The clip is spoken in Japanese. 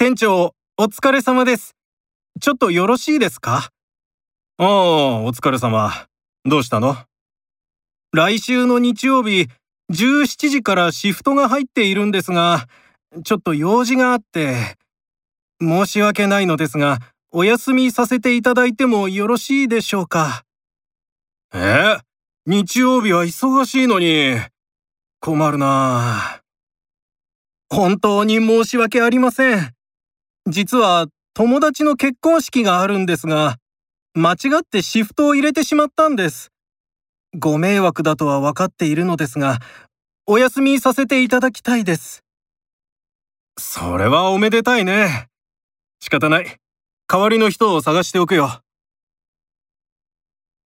店長、お疲れ様です。ちょっとよろしいですか？ああ、お疲れ様。どうしたの？来週の日曜日、17時からシフトが入っているんですが、ちょっと用事があって、申し訳ないのですが、お休みさせていただいてもよろしいでしょうか？え？日曜日は忙しいのに。困るな本当に申し訳ありません。実は友達の結婚式があるんですが、間違ってシフトを入れてしまったんです。ご迷惑だとは分かっているのですが、お休みさせていただきたいです。それはおめでたいね。仕方ない。代わりの人を探しておくよ。